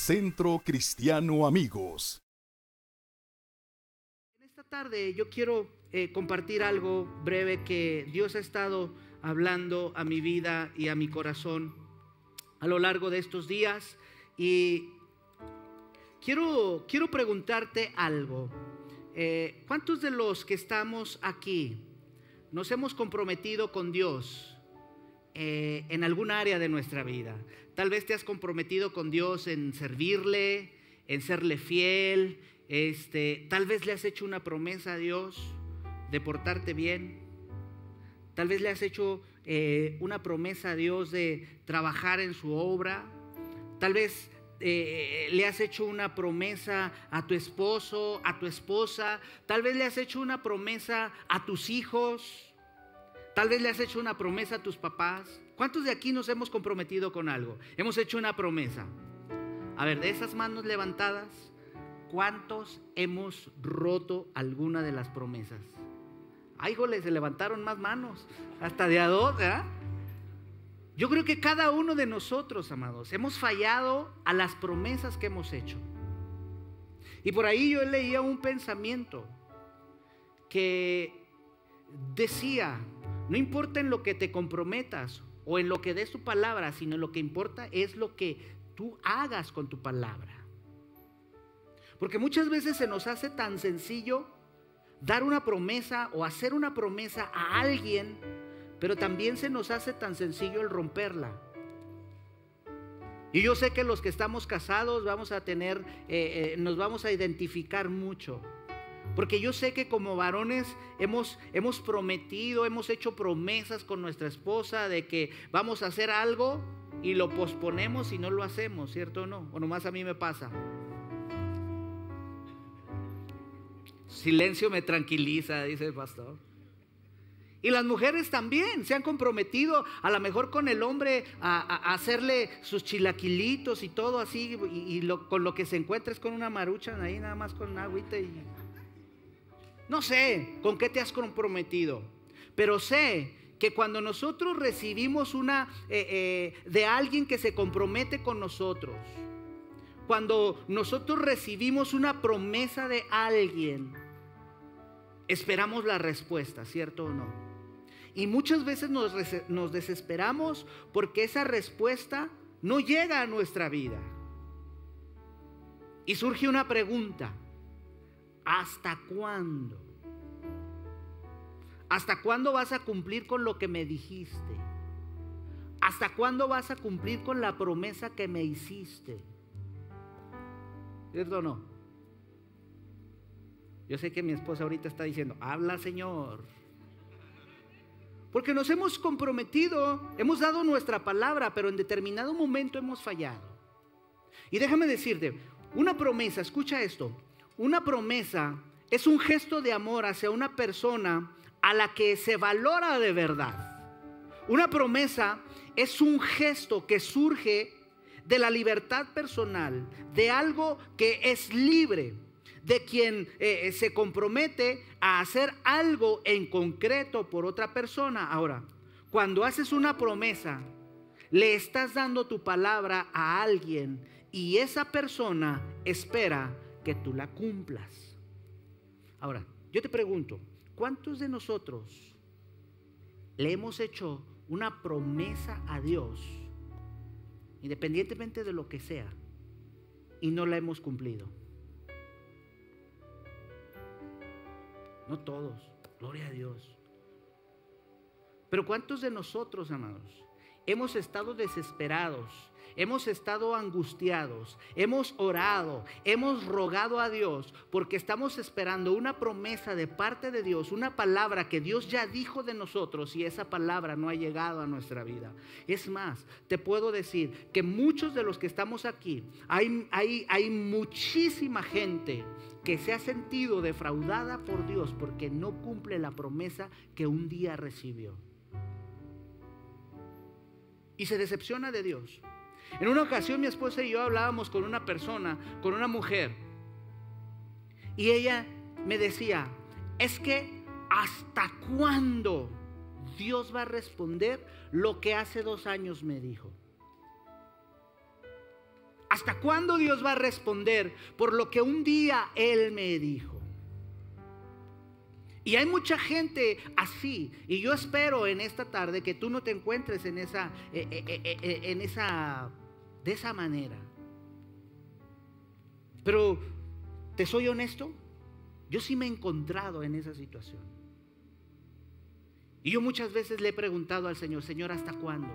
Centro Cristiano Amigos. En esta tarde yo quiero eh, compartir algo breve que Dios ha estado hablando a mi vida y a mi corazón a lo largo de estos días y quiero, quiero preguntarte algo. Eh, ¿Cuántos de los que estamos aquí nos hemos comprometido con Dios eh, en algún área de nuestra vida? Tal vez te has comprometido con Dios en servirle, en serle fiel, este, tal vez le has hecho una promesa a Dios de portarte bien. Tal vez le has hecho eh, una promesa a Dios de trabajar en su obra. Tal vez eh, le has hecho una promesa a tu esposo, a tu esposa. Tal vez le has hecho una promesa a tus hijos. Tal vez le has hecho una promesa a tus papás. ¿Cuántos de aquí nos hemos comprometido con algo? Hemos hecho una promesa. A ver, de esas manos levantadas, ¿cuántos hemos roto alguna de las promesas? Ay, jole, se levantaron más manos, hasta de a dos, ¿verdad? Yo creo que cada uno de nosotros, amados, hemos fallado a las promesas que hemos hecho. Y por ahí yo leía un pensamiento que decía, no importa en lo que te comprometas o en lo que des tu palabra, sino lo que importa es lo que tú hagas con tu palabra. Porque muchas veces se nos hace tan sencillo dar una promesa o hacer una promesa a alguien, pero también se nos hace tan sencillo el romperla. Y yo sé que los que estamos casados vamos a tener, eh, eh, nos vamos a identificar mucho. Porque yo sé que como varones hemos, hemos prometido, hemos hecho promesas con nuestra esposa de que vamos a hacer algo y lo posponemos y no lo hacemos, ¿cierto o no? O nomás a mí me pasa. Silencio me tranquiliza, dice el pastor. Y las mujeres también se han comprometido a lo mejor con el hombre a, hacerle sus chilaquilitos y todo así. Y, con lo que se encuentra es con una marucha ahí, nada más con agüita. Y... No sé con qué te has comprometido, pero sé que cuando nosotros recibimos una eh, eh, de alguien que se compromete con nosotros, cuando nosotros recibimos una promesa de alguien, esperamos la respuesta, ¿cierto o no? Y muchas veces nos, nos, desesperamos porque esa respuesta no llega a nuestra vida. Y surge una pregunta, ¿hasta cuándo? ¿Hasta cuándo vas a cumplir con lo que me dijiste? ¿Hasta cuándo vas a cumplir con la promesa que me hiciste? ¿Cierto o no? Yo sé que mi esposa ahorita está diciendo, habla Señor. Porque nos hemos comprometido, hemos dado nuestra palabra, pero en determinado momento hemos fallado. Y déjame decirte, una promesa, escucha esto, una promesa es un gesto de amor hacia una persona a la que se valora de verdad. Una promesa es un gesto que surge de la libertad personal, de algo que es libre, de quien eh, eh, se compromete a hacer algo en concreto por otra persona. Ahora, cuando haces una promesa, le estás dando tu palabra a alguien y esa persona espera que tú la cumplas. Ahora, yo te pregunto, ¿cuántos de nosotros le hemos hecho una promesa a Dios, independientemente de lo que sea, y no la hemos cumplido? No todos, gloria a Dios. Pero ¿cuántos de nosotros, amados, hemos estado desesperados? Hemos estado angustiados, hemos orado, hemos rogado a Dios porque estamos esperando una promesa de parte de Dios, una palabra que Dios ya dijo de nosotros y esa palabra no ha llegado a nuestra vida. Es más, te puedo decir que muchos de los que estamos aquí, hay, hay, hay muchísima gente que se ha sentido defraudada por Dios porque no cumple la promesa que un día recibió. Y se decepciona de Dios. En una ocasión mi esposa y yo hablábamos con una persona, con una mujer, y ella me decía, es que hasta cuándo Dios va a responder lo que hace dos años me dijo. ¿Hasta cuándo Dios va a responder por lo que un día Él me dijo? Y hay mucha gente así. Y yo espero en esta tarde que tú no te encuentres en esa, eh, eh, eh, en esa, de esa manera. Pero, ¿te soy honesto? Yo sí me he encontrado en esa situación. Y yo muchas veces le he preguntado al Señor, Señor, ¿hasta cuándo?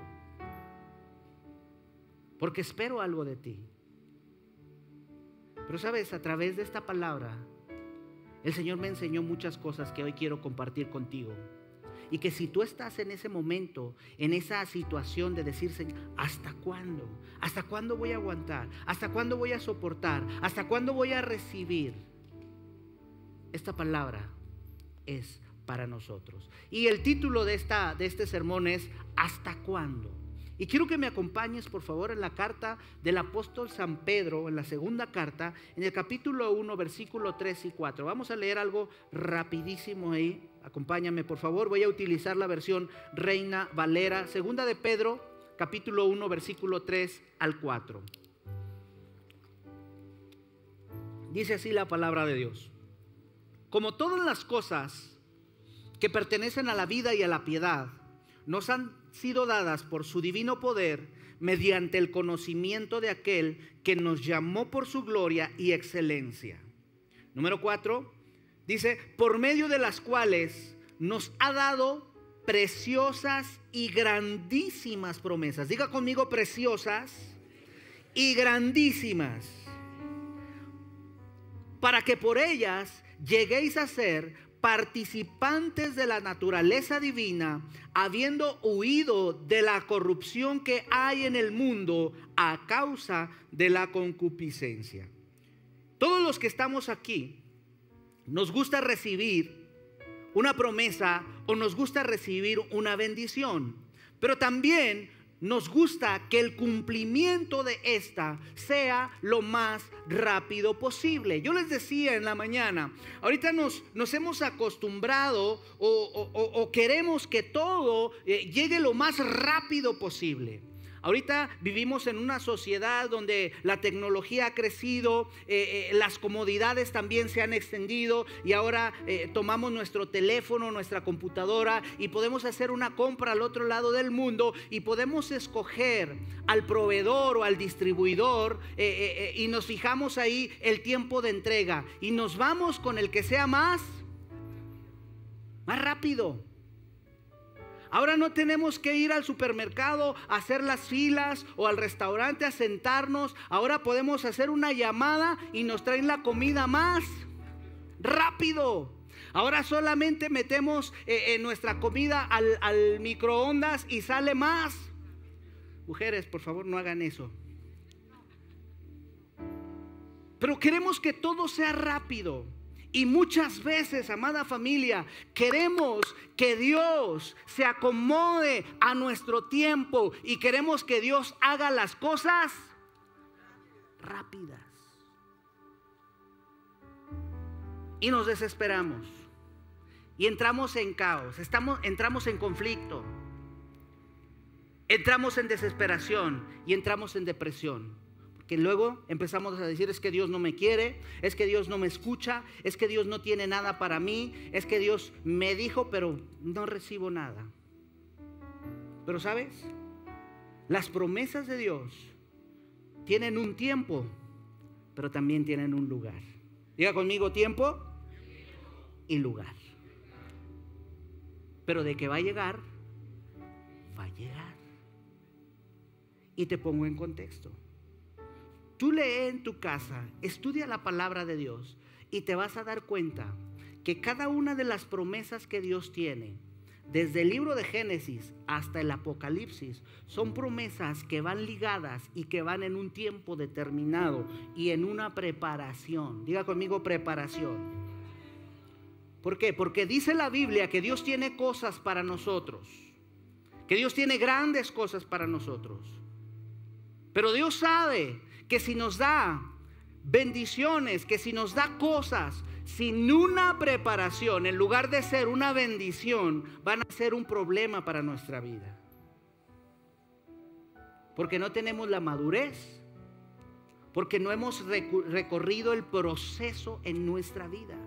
Porque espero algo de ti. Pero sabes, a través de esta palabra, el Señor me enseñó muchas cosas que hoy quiero compartir contigo. Y que si tú estás en ese momento, en esa situación de decir, Señor, ¿hasta cuándo? ¿Hasta cuándo voy a aguantar? ¿Hasta cuándo voy a soportar? ¿Hasta cuándo voy a recibir? Esta palabra es para nosotros. Y el título de, esta, de este sermón es ¿Hasta cuándo? Y quiero que me acompañes, por favor, en la carta del apóstol San Pedro, en la segunda carta, en el capítulo 1, versículo 3 y 4. Vamos a leer algo rapidísimo ahí. Acompáñame, por favor. Voy a utilizar la versión Reina Valera, segunda de Pedro, capítulo 1, versículo 3 al 4. Dice así la palabra de Dios. Como todas las cosas que pertenecen a la vida y a la piedad, nos han sido dadas por su divino poder mediante el conocimiento de aquel que nos llamó por su gloria y excelencia. Número cuatro, dice, por medio de las cuales nos ha dado preciosas y grandísimas promesas. Diga conmigo preciosas y grandísimas. Para que por ellas lleguéis a ser participantes de la naturaleza divina, habiendo huido de la corrupción que hay en el mundo a causa de la concupiscencia. Todos los que estamos aquí, nos gusta recibir una promesa o nos gusta recibir una bendición, pero también nos gusta que el cumplimiento de esta sea lo más rápido posible. Yo les decía en la mañana, ahorita nos, nos hemos acostumbrado o, queremos que todo eh, llegue lo más rápido posible. Ahorita vivimos en una sociedad donde la tecnología ha crecido, eh, eh, las comodidades también se han extendido y ahora eh, tomamos nuestro teléfono, nuestra computadora y podemos hacer una compra al otro lado del mundo y podemos escoger al proveedor o al distribuidor y nos fijamos ahí el tiempo de entrega y nos vamos con el que sea más, más rápido. Ahora no tenemos que ir al supermercado a hacer las filas o al restaurante a sentarnos. Ahora podemos hacer una llamada y nos traen la comida más rápido. Ahora solamente metemos eh, nuestra comida al microondas y sale más. Mujeres, por favor, no hagan eso. Pero queremos que todo sea rápido. Y muchas veces, amada familia, queremos que Dios se acomode a nuestro tiempo y queremos que Dios haga las cosas rápidas. Y nos desesperamos. Y entramos en caos, estamos, entramos en conflicto. Entramos en desesperación y entramos en depresión que luego empezamos a decir es que Dios no me quiere, es que Dios no me escucha, es que Dios no tiene nada para mí, es que Dios me dijo pero no recibo nada. Pero sabes, las promesas de Dios tienen un tiempo, pero también tienen un lugar. Diga conmigo tiempo y lugar. Pero de que va a llegar, va a llegar. Y te pongo en contexto. Tú lee en tu casa, estudia la palabra de Dios y te vas a dar cuenta que cada una de las promesas que Dios tiene, desde el libro de Génesis hasta el Apocalipsis, son promesas que van ligadas y que van en un tiempo determinado y en una preparación. Diga conmigo preparación. ¿Por qué? Porque dice la Biblia que Dios tiene cosas para nosotros, que Dios tiene grandes cosas para nosotros. Pero Dios sabe que si nos da bendiciones, que si nos da cosas sin una preparación, en lugar de ser una bendición, van a ser un problema para nuestra vida. Porque no tenemos la madurez porque no hemos recorrido el proceso en nuestra vida.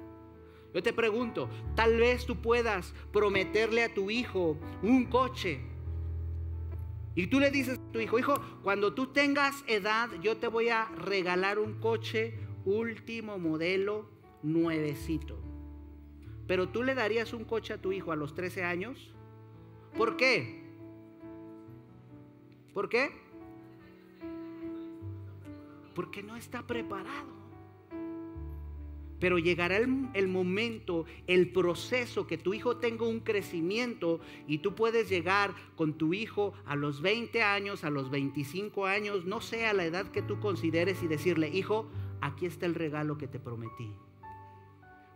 Yo te pregunto, tal vez tú puedas prometerle a tu hijo un coche. Y tú le dices a tu hijo, hijo, cuando tú tengas edad, yo te voy a regalar un coche último modelo, nuevecito. Pero tú le darías un coche a tu hijo a los 13 años. ¿Por qué? ¿Por qué? Porque no está preparado. Pero llegará el, momento, el proceso que tu hijo tenga un crecimiento y tú puedes llegar con tu hijo a los 20 años, a los 25 años, no sé a la edad que tú consideres y decirle, hijo, aquí está el regalo que te prometí.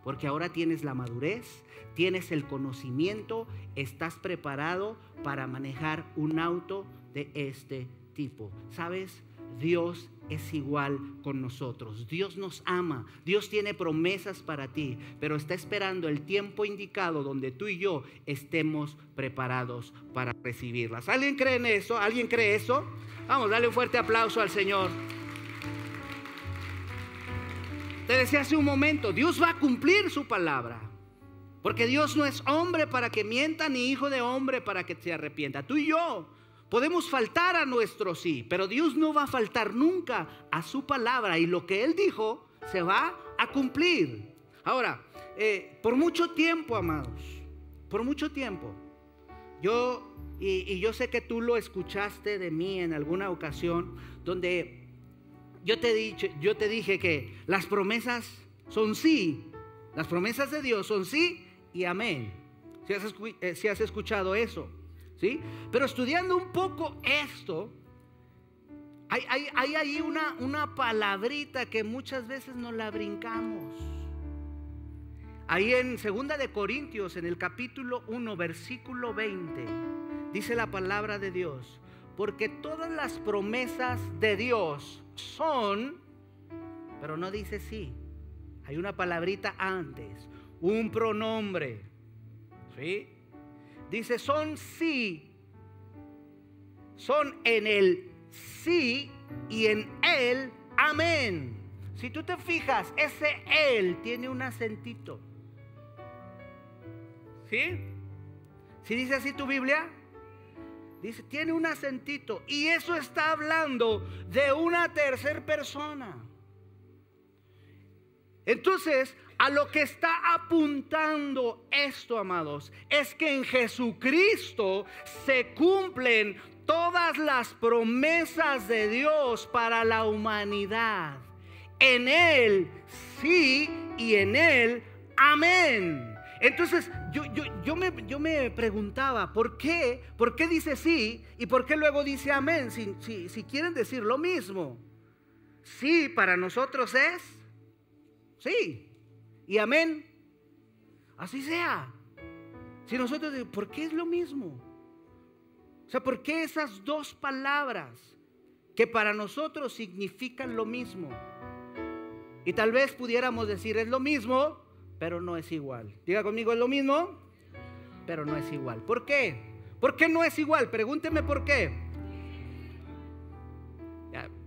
Porque ahora tienes la madurez, tienes el conocimiento, estás preparado para manejar un auto de este tipo. ¿Sabes? Dios es igual con nosotros. Dios nos ama. Dios tiene promesas para ti, pero está esperando el tiempo indicado donde tú y yo estemos preparados para recibirlas. ¿Alguien cree en eso? ¿Alguien cree eso? Vamos, dale un fuerte aplauso al Señor. Te decía hace un momento, Dios va a cumplir su palabra. Porque Dios no es hombre para que mienta, ni hijo de hombre para que se arrepienta. Tú y yo Podemos faltar a nuestro sí, pero Dios no va a faltar nunca a su palabra y lo que Él dijo se va a cumplir. Ahora, eh, por mucho tiempo, amados, por mucho tiempo, yo, y, yo sé que tú lo escuchaste de mí en alguna ocasión, donde yo te, dije, yo te dije que las promesas son sí, las promesas de Dios son sí y amén. Si has, eh, si has escuchado eso. Pero estudiando un poco esto, hay, ahí una, una palabrita que muchas veces nos la brincamos. Ahí en Segunda de Corintios, en el capítulo 1, versículo 20, dice la palabra de Dios, porque todas las promesas de Dios son, pero no dice sí. Hay una palabrita antes, un pronombre. ¿Sí? Dice, son sí. Son en el sí y en él amén. Si tú te fijas, ese él tiene un acentito. ¿Sí? Si dice así tu Biblia, dice, tiene un acentito. Y eso está hablando de una tercera persona. Entonces, a lo que está apuntando esto, amados, es que en Jesucristo se cumplen todas las promesas de Dios para la humanidad. En Él sí y en Él amén. Entonces yo, yo, me, yo me, preguntaba, ¿por qué? ¿Por qué dice sí y por qué luego dice amén? Si, si quieren decir lo mismo. Sí para nosotros es sí y amén. Así sea. Si nosotros, ¿por qué es lo mismo? O sea, ¿por qué esas dos palabras que para nosotros significan lo mismo? Y tal vez pudiéramos decir es lo mismo, pero no es igual. Diga conmigo, es lo mismo, pero no es igual. ¿Por qué? ¿Por qué no es igual? Pregúnteme por qué.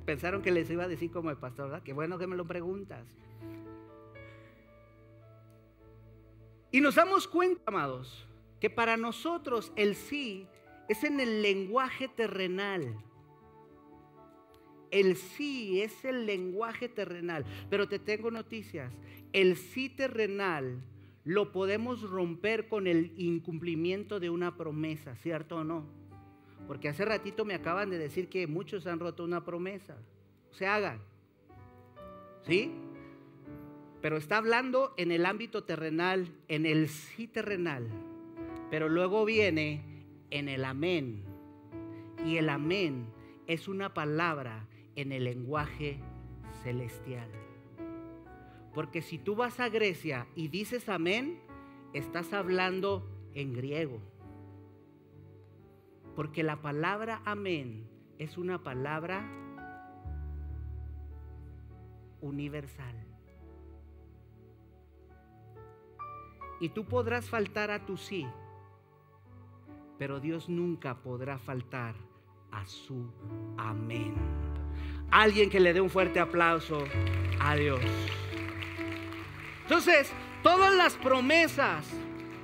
pensaron que les iba a decir como el pastor, ¿verdad? Qué bueno que me lo preguntas. Y nos damos cuenta, amados, que para nosotros el sí es en el lenguaje terrenal. El sí es el lenguaje terrenal. Pero te tengo noticias. El sí terrenal lo podemos romper con el incumplimiento de una promesa, ¿cierto o no? Porque hace ratito me acaban de decir que muchos han roto una promesa. Se hagan. ¿Sí? Pero está hablando en el ámbito terrenal, en el sí terrenal, pero luego viene en el amén. Y el amén es una palabra en el lenguaje celestial. Porque si tú vas a Grecia y dices amén, estás hablando en griego. Porque la palabra amén es una palabra universal. Y tú podrás faltar a tu sí, pero Dios nunca podrá faltar a su amén. Alguien que le dé un fuerte aplauso a Dios. Entonces, todas las promesas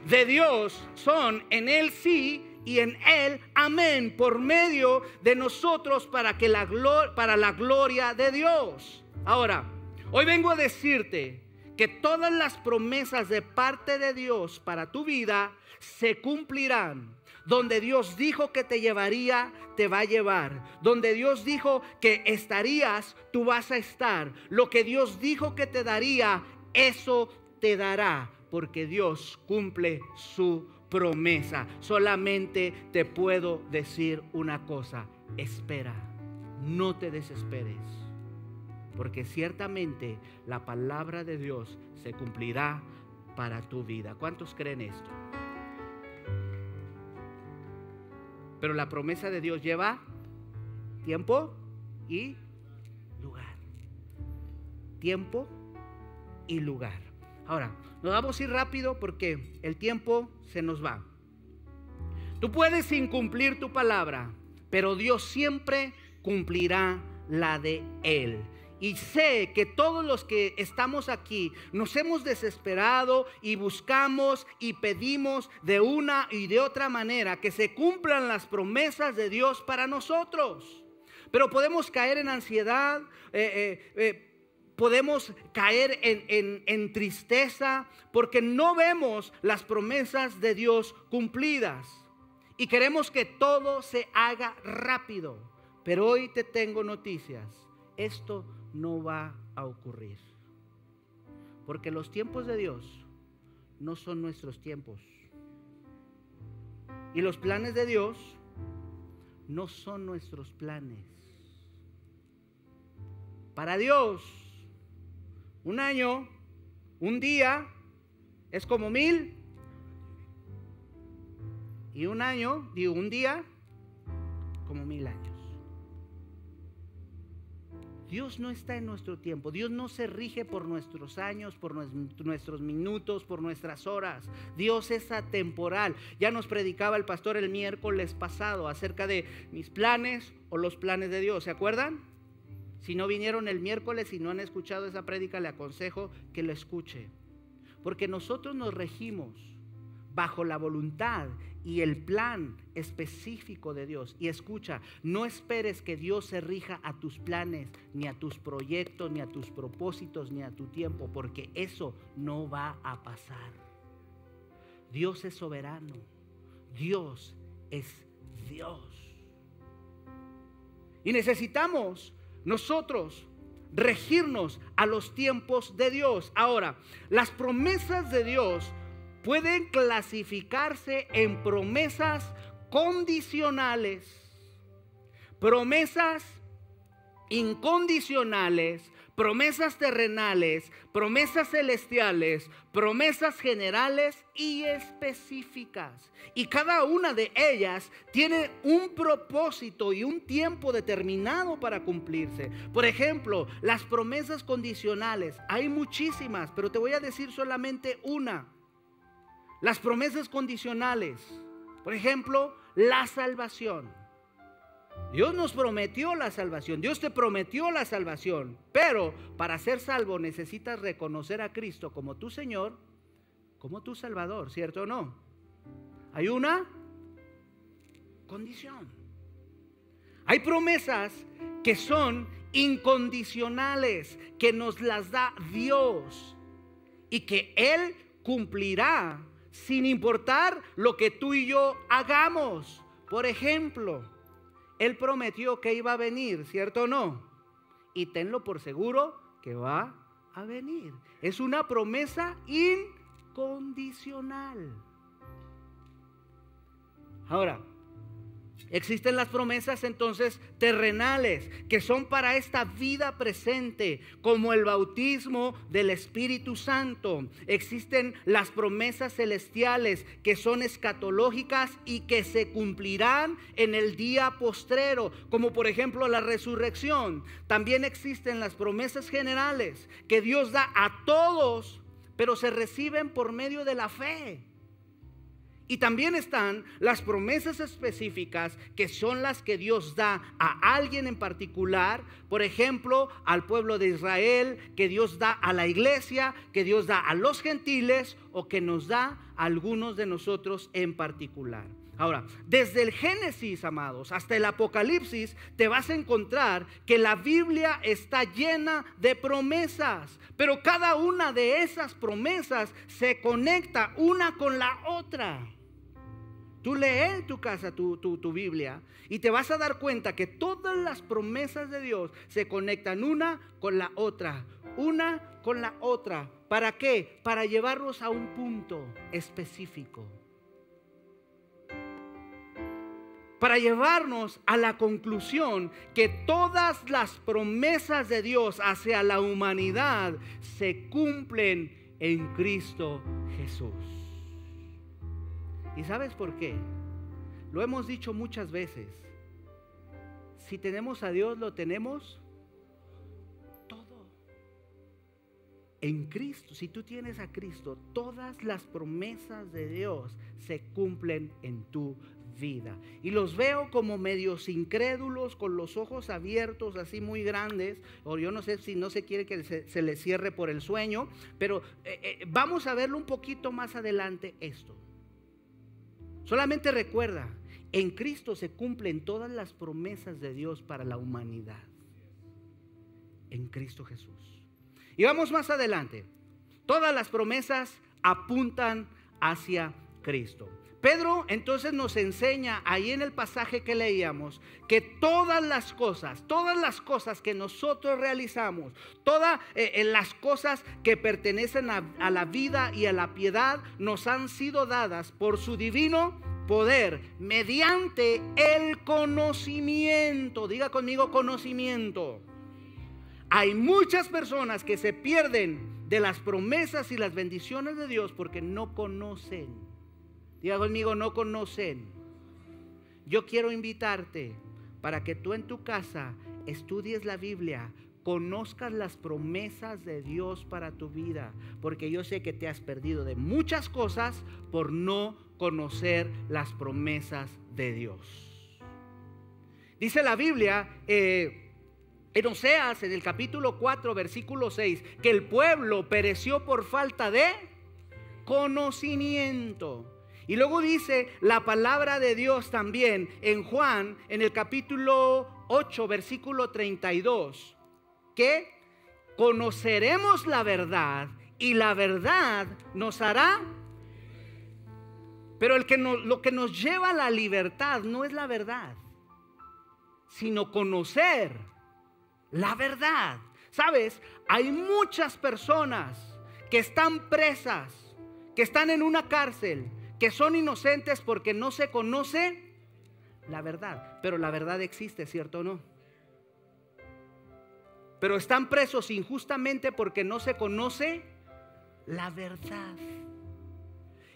de Dios son en Él sí y en Él amén, por medio de nosotros para, que la, para la gloria de Dios. Ahora, hoy vengo a decirte que todas las promesas de parte de Dios para tu vida se cumplirán. Donde Dios dijo que te llevaría, te va a llevar. Donde Dios dijo que estarías, tú vas a estar. Lo que Dios dijo que te daría, eso te dará. Porque Dios cumple su promesa. Solamente te puedo decir una cosa. Espera. No te desesperes. Porque ciertamente la palabra de Dios se cumplirá para tu vida. ¿Cuántos creen esto? Pero la promesa de Dios lleva tiempo y lugar. Tiempo y lugar. Ahora, nos vamos a ir rápido porque el tiempo se nos va. Tú puedes incumplir tu palabra, pero Dios siempre cumplirá la de Él. Y sé que todos los que estamos aquí nos hemos desesperado y buscamos y pedimos de una y de otra manera que se cumplan las promesas de Dios para nosotros. Pero podemos caer en ansiedad, eh, eh, eh, podemos caer en, en tristeza porque no vemos las promesas de Dios cumplidas. Y queremos que todo se haga rápido. Pero hoy te tengo noticias. Esto no va a ocurrir. Porque los tiempos de Dios no son nuestros tiempos. Y los planes de Dios no son nuestros planes. Para Dios, un año, un día, es como mil. Y un año, digo, un día, como mil años. Dios no está en nuestro tiempo. Dios no se rige por nuestros años, por nuestros minutos, por nuestras horas. Dios es atemporal. Ya nos predicaba el pastor el miércoles pasado acerca de mis planes o los planes de Dios. ¿Se acuerdan? Si no vinieron el miércoles y no han escuchado esa prédica, le aconsejo que lo escuche. Porque nosotros nos regimos bajo la voluntad y el plan específico de Dios. Y escucha, no esperes que Dios se rija a tus planes, ni a tus proyectos, ni a tus propósitos, ni a tu tiempo, porque eso no va a pasar. Dios es soberano. Dios es Dios. Y necesitamos nosotros regirnos a los tiempos de Dios. Ahora, las promesas de Dios pueden clasificarse en promesas condicionales, promesas incondicionales, promesas terrenales, promesas celestiales, promesas generales y específicas. Y cada una de ellas tiene un propósito y un tiempo determinado para cumplirse. Por ejemplo, las promesas condicionales, hay muchísimas, pero te voy a decir solamente una. Las promesas condicionales. Por ejemplo, la salvación. Dios nos prometió la salvación, Dios te prometió la salvación, pero para ser salvo necesitas reconocer a Cristo como tu Señor, como tu Salvador, ¿cierto o no? Hay una condición. Hay promesas que son incondicionales, que nos las da Dios y que Él cumplirá sin importar lo que tú y yo hagamos. Por ejemplo, Él prometió que iba a venir, ¿cierto o no? Y tenlo por seguro que va a venir. Es una promesa incondicional. Ahora, Existen las promesas entonces terrenales que son para esta vida presente, como el bautismo del Espíritu Santo. Existen las promesas celestiales que son escatológicas y que se cumplirán en el día postrero, como por ejemplo la resurrección. También existen las promesas generales que Dios da a todos, pero se reciben por medio de la fe. Y también están las promesas específicas que son las que Dios da a alguien en particular, por ejemplo, al pueblo de Israel, que Dios da a la iglesia, que Dios da a los gentiles o que nos da a algunos de nosotros en particular. Ahora, desde el Génesis, amados, hasta el Apocalipsis, te vas a encontrar que la Biblia está llena de promesas, pero cada una de esas promesas se conecta una con la otra. Tú lees en tu casa tu, tu, Biblia y te vas a dar cuenta que todas las promesas de Dios se conectan una con la otra, una con la otra. ¿Para qué? Para llevarlos a un punto específico. para llevarnos a la conclusión que todas las promesas de Dios hacia la humanidad se cumplen en Cristo Jesús. ¿Y sabes por qué? Lo hemos dicho muchas veces. Si tenemos a Dios, lo tenemos todo. En Cristo, si tú tienes a Cristo, todas las promesas de Dios se cumplen en tu vida. Y los veo como medios incrédulos, con los ojos abiertos, así muy grandes. O yo no sé si no se quiere que se, les cierre por el sueño, pero eh, eh, vamos a verlo un poquito más adelante esto. Solamente recuerda, en Cristo se cumplen todas las promesas de Dios para la humanidad. En Cristo Jesús. Y vamos más adelante. Todas las promesas apuntan hacia Cristo. Pedro entonces nos enseña ahí en el pasaje que leíamos que todas las cosas, todas las cosas que nosotros realizamos, todas eh, las cosas que pertenecen a la vida y a la piedad nos han sido dadas por su divino poder mediante el conocimiento. Diga conmigo conocimiento. Hay muchas personas que se pierden de las promesas y las bendiciones de Dios porque no conocen. Diga conmigo, no conocen. Yo quiero invitarte para que tú en tu casa estudies la Biblia, conozcas las promesas de Dios para tu vida, porque yo sé que te has perdido de muchas cosas por no conocer las promesas de Dios. Dice la Biblia eh, en Oseas, en el capítulo 4, versículo 6, que el pueblo pereció por falta de conocimiento. Y luego dice la palabra de Dios también en Juan, en el capítulo 8, versículo 32, que conoceremos la verdad y la verdad nos hará. Pero el que lo que nos lleva a la libertad no es la verdad, sino conocer la verdad. Sabes, hay muchas personas que están presas, que están en una cárcel, que son inocentes porque no se conoce la verdad. Pero la verdad existe, ¿cierto o no? Pero están presos injustamente porque no se conoce la verdad.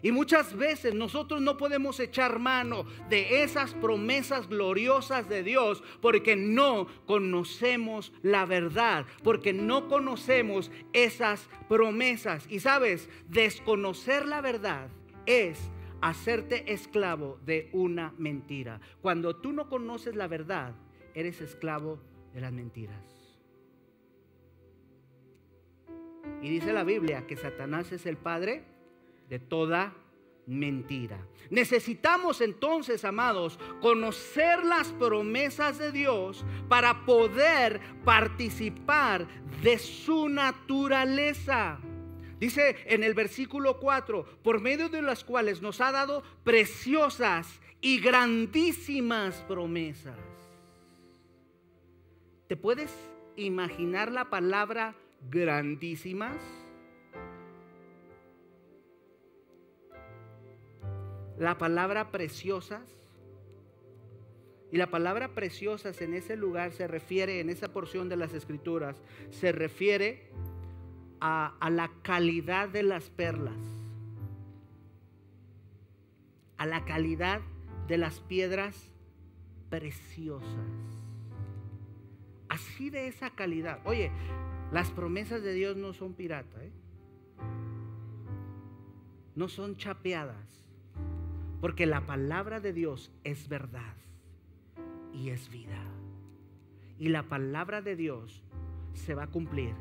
Y muchas veces nosotros no podemos echar mano de esas promesas gloriosas de Dios porque no conocemos la verdad, porque no conocemos esas promesas. Y sabes, desconocer la verdad es hacerte esclavo de una mentira. Cuando tú no conoces la verdad, eres esclavo de las mentiras. Y dice la Biblia que Satanás es el padre de toda mentira. Necesitamos entonces, amados, conocer las promesas de Dios para poder participar de su naturaleza. Dice en el versículo 4, por medio de las cuales nos ha dado preciosas y grandísimas promesas. ¿Te puedes imaginar la palabra grandísimas? La palabra preciosas. Y la palabra preciosas en ese lugar se refiere, en esa porción de las escrituras, se refiere a, la calidad de las perlas, a la calidad de las piedras preciosas. Así de esa calidad. Oye, las promesas de Dios no son piratas, ¿eh? no son chapeadas. Porque la palabra de Dios es verdad y es vida. Y la palabra de Dios se va a cumplir.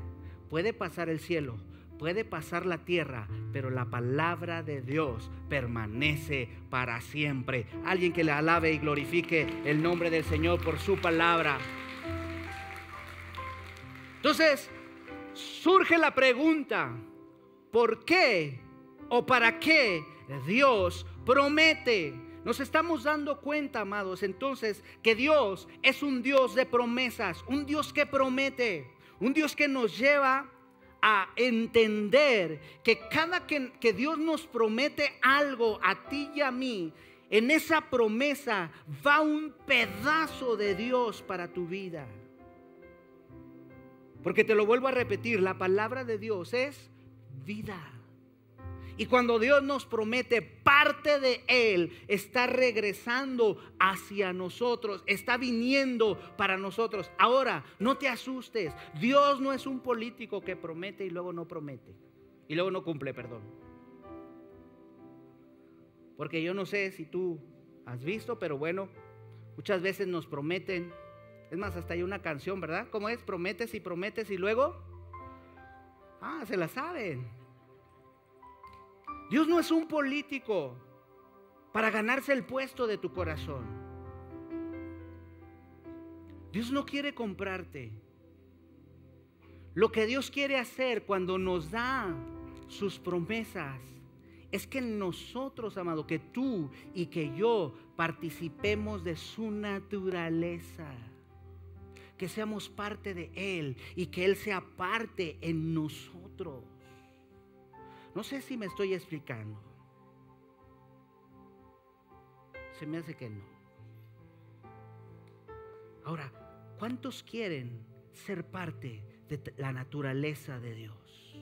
Puede pasar el cielo, puede pasar la tierra, pero la palabra de Dios permanece para siempre. Alguien que le alabe y glorifique el nombre del Señor por su palabra. Entonces, surge la pregunta, ¿por qué o para qué Dios promete? Nos estamos dando cuenta, amados, entonces que Dios es un Dios de promesas, un Dios que promete, un Dios que nos lleva a entender que cada que, que, Dios nos promete algo a ti y a mí, en esa promesa va un pedazo de Dios para tu vida. Porque te lo vuelvo a repetir, la palabra de Dios es vida. Y cuando Dios nos promete parte de Él, está regresando hacia nosotros, está viniendo para nosotros. Ahora, no te asustes. Dios no es un político que promete y luego no promete. Y luego no cumple, perdón. Porque yo no sé si tú has visto, pero bueno, muchas veces nos prometen. Es más, hasta hay una canción, ¿verdad? ¿Cómo es? Prometes y prometes y luego... Ah, se la saben. Dios no es un político para ganarse el puesto de tu corazón. Dios no quiere comprarte. Lo que Dios quiere hacer cuando nos da sus promesas es que nosotros, amado, que tú y que yo participemos de su naturaleza. Que seamos parte de Él y que Él sea parte en nosotros. No sé si me estoy explicando. Se me hace que no. Ahora, ¿cuántos quieren ser parte de la naturaleza de Dios?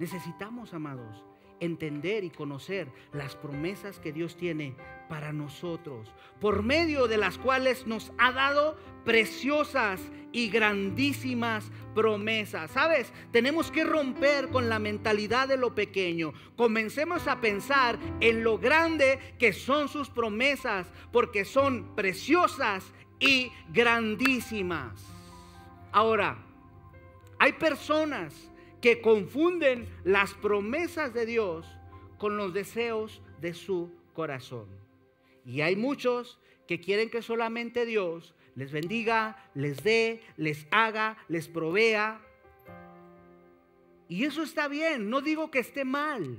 Necesitamos, amados, entender y conocer las promesas que Dios tiene para nosotros, por medio de las cuales nos ha dado preciosas y grandísimas promesas. ¿Sabes? Tenemos que romper con la mentalidad de lo pequeño. Comencemos a pensar en lo grande que son sus promesas, porque son preciosas y grandísimas. Ahora, hay personas que confunden las promesas de Dios con los deseos de su corazón. Y hay muchos que quieren que solamente Dios les bendiga, les dé, les haga, les provea. Y eso está bien, no digo que esté mal,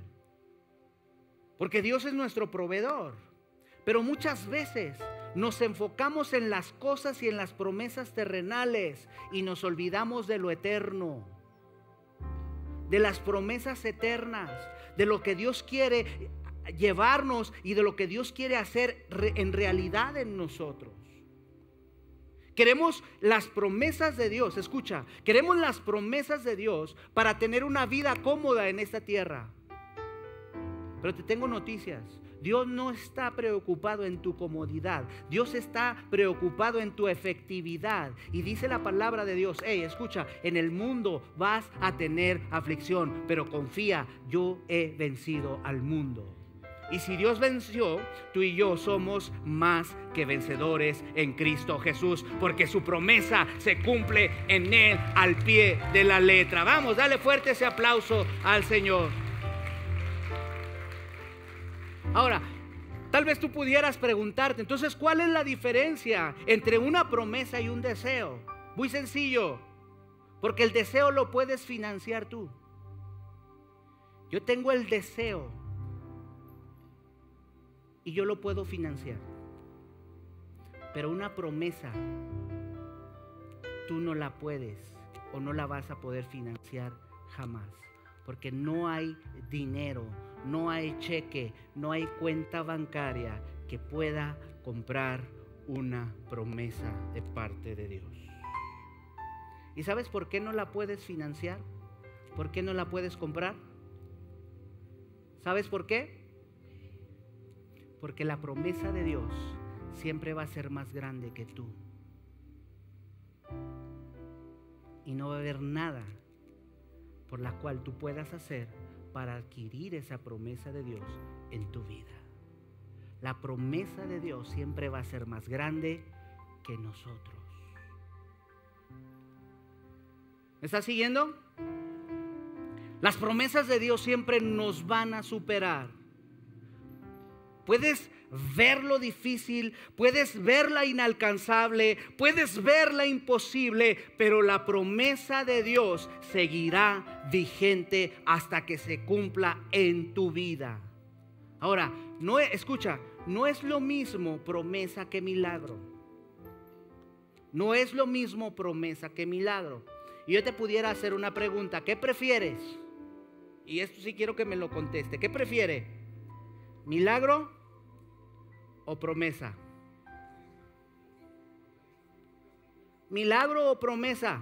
porque Dios es nuestro proveedor. Pero muchas veces nos enfocamos en las cosas y en las promesas terrenales y nos olvidamos de lo eterno de las promesas eternas, de lo que Dios quiere llevarnos y de lo que Dios quiere hacer en realidad en nosotros. Queremos las promesas de Dios, escucha, queremos las promesas de Dios para tener una vida cómoda en esta tierra. Pero te tengo noticias. Dios no está preocupado en tu comodidad. Dios está preocupado en tu efectividad. Y dice la palabra de Dios, hey, escucha, en el mundo vas a tener aflicción, pero confía, yo he vencido al mundo. Y si Dios venció, tú y yo somos más que vencedores en Cristo Jesús, porque su promesa se cumple en Él al pie de la letra. Vamos, dale fuerte ese aplauso al Señor. Ahora, tal vez tú pudieras preguntarte, entonces, ¿cuál es la diferencia entre una promesa y un deseo? Muy sencillo, porque el deseo lo puedes financiar tú. Yo tengo el deseo y yo lo puedo financiar. Pero una promesa, tú no la puedes o no la vas a poder financiar jamás. Porque no hay dinero, no hay cheque, no hay cuenta bancaria que pueda comprar una promesa de parte de Dios. ¿Y sabes por qué no la puedes financiar? ¿Por qué no la puedes comprar? ¿Sabes por qué? Porque la promesa de Dios siempre va a ser más grande que tú. Y no va a haber nada por la cual tú puedas hacer para adquirir esa promesa de Dios en tu vida. La promesa de Dios siempre va a ser más grande que nosotros. ¿Me estás siguiendo? Las promesas de Dios siempre nos van a superar. Puedes ver lo difícil, puedes ver la inalcanzable, puedes ver la imposible, pero la promesa de Dios seguirá vigente hasta que se cumpla en tu vida. Ahora, no escucha, no es lo mismo promesa que milagro. No es lo mismo promesa que milagro. Y yo te pudiera hacer una pregunta, ¿qué prefieres? Y esto sí quiero que me lo conteste. ¿Qué prefiere? ¿Milagro o promesa? ¿Milagro o promesa?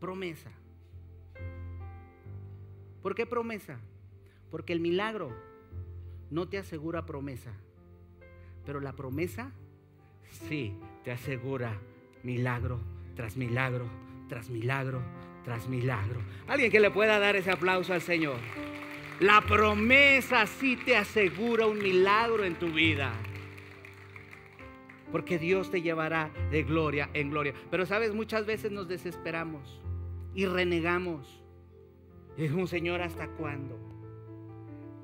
Promesa. ¿Por qué promesa? Porque el milagro no te asegura promesa, pero la promesa sí te asegura milagro tras milagro, tras milagro, tras milagro. Alguien que le pueda dar ese aplauso al Señor. La promesa sí te asegura un milagro en tu vida. Porque Dios te llevará de gloria en gloria. Pero sabes, muchas veces nos desesperamos y renegamos. Es un Señor, ¿hasta cuándo?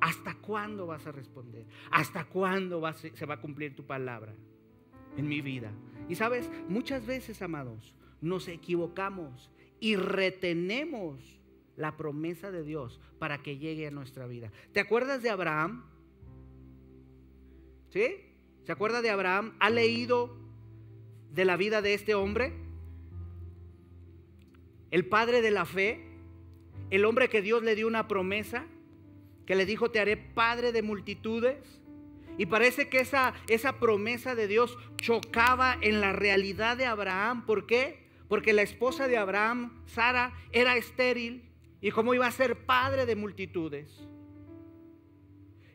¿Hasta cuándo vas a responder? ¿Hasta cuándo se va a cumplir tu palabra en mi vida? Y sabes, muchas veces, amados, nos equivocamos y retenemos la promesa de Dios para que llegue a nuestra vida. ¿Te acuerdas de Abraham? ¿Sí? ¿Se acuerda de Abraham? ¿Ha leído de la vida de este hombre? El padre de la fe, el hombre que Dios le dio una promesa, que le dijo, te haré padre de multitudes. Y parece que esa, esa promesa de Dios chocaba en la realidad de Abraham. ¿Por qué? Porque la esposa de Abraham, Sara, era estéril y cómo iba a ser padre de multitudes.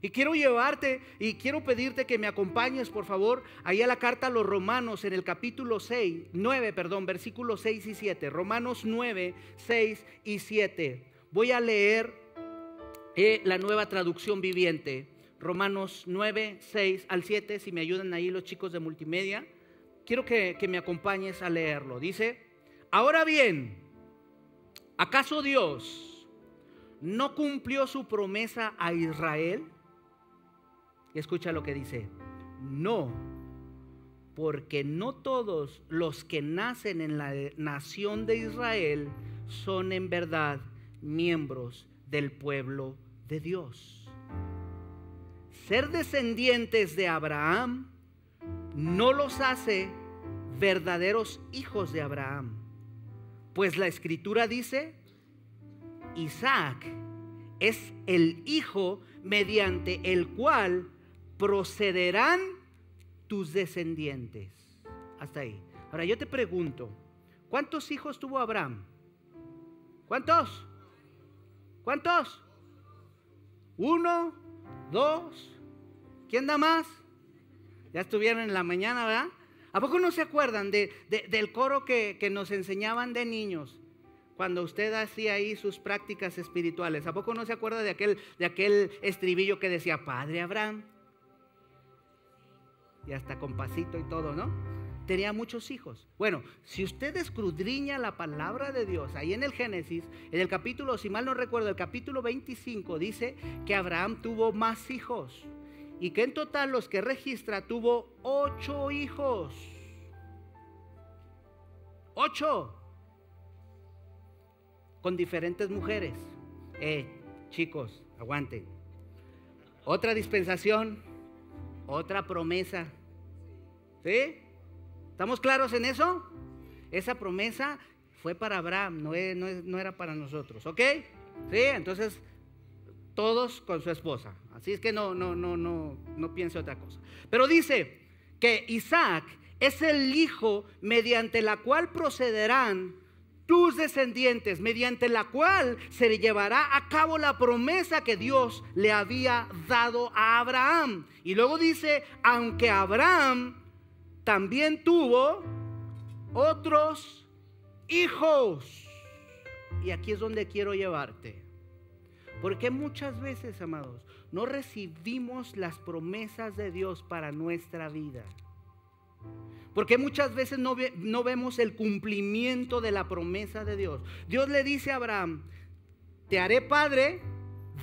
Y quiero llevarte y quiero pedirte que me acompañes, por favor, ahí a la carta a los Romanos en el capítulo 6, 9, perdón, versículos 6 y 7. Romanos 9, 6 y 7. Voy a leer eh, la nueva traducción viviente. Romanos 9, 6 al 7, si me ayudan ahí los chicos de multimedia quiero que, me acompañes a leerlo. Dice, ahora bien, ¿acaso Dios no cumplió su promesa a Israel? Escucha lo que dice, no, porque no todos los que nacen en la nación de Israel son en verdad miembros del pueblo de Dios. Ser descendientes de Abraham no los hace verdaderos hijos de Abraham. Pues la escritura dice, Isaac es el hijo mediante el cual procederán tus descendientes. Hasta ahí. Ahora yo te pregunto, ¿cuántos hijos tuvo Abraham? ¿Cuántos? ¿Cuántos? Uno, dos. ¿Quién da más? Ya estuvieron en la mañana, ¿verdad? ¿A poco no se acuerdan de, del coro que, nos enseñaban de niños? Cuando usted hacía ahí sus prácticas espirituales. ¿A poco no se acuerda de aquel, de aquel estribillo que decía, Padre Abraham? Y hasta con pasito y todo, ¿no? Tenía muchos hijos. Bueno, si usted escudriña la palabra de Dios, ahí en el Génesis, en el capítulo, si mal no recuerdo, el capítulo 25, dice que Abraham tuvo más hijos y que en total los que registra tuvo ocho hijos. Ocho. Con diferentes mujeres. Eh, chicos, aguanten. Otra dispensación, otra promesa. ¿Sí? ¿Estamos claros en eso? Esa promesa fue para Abraham, no, no era para nosotros, ¿ok? Sí, entonces todos con su esposa. Así es que no, no, no, no, no piense otra cosa. Pero dice que Isaac es el hijo mediante la cual procederán tus descendientes, mediante la cual se llevará a cabo la promesa que Dios le había dado a Abraham. Y luego dice, aunque Abraham también tuvo otros hijos. Y aquí es donde quiero llevarte. Porque muchas veces, amados, no recibimos las promesas de Dios para nuestra vida. Porque muchas veces no, no, vemos el cumplimiento de la promesa de Dios. Dios le dice a Abraham, te haré padre